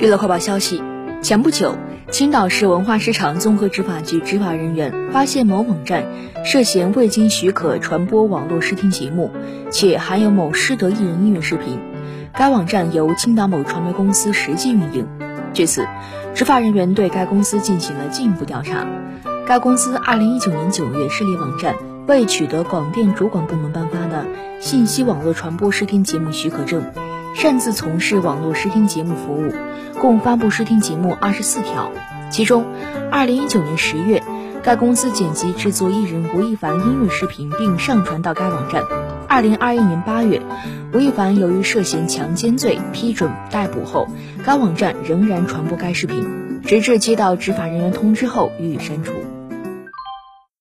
娱乐快报消息：前不久，青岛市文化市场综合执法局执法人员发现某网站涉嫌未经许可传播网络视听节目，且含有某失德艺人音乐视频。该网站由青岛某传媒公司实际运营。据此，执法人员对该公司进行了进一步调查。该公司2019年9月设立网站，未取得广电主管部门颁发的信息网络传播视听节目许可证。擅自从事网络视听节目服务，共发布视听节目二十四条。其中，二零一九年十月，该公司剪辑制作艺人吴亦凡音乐视频并上传到该网站。二零二一年八月，吴亦凡由于涉嫌强奸罪批准逮捕后，该网站仍然传播该视频，直至接到执法人员通知后予以删除。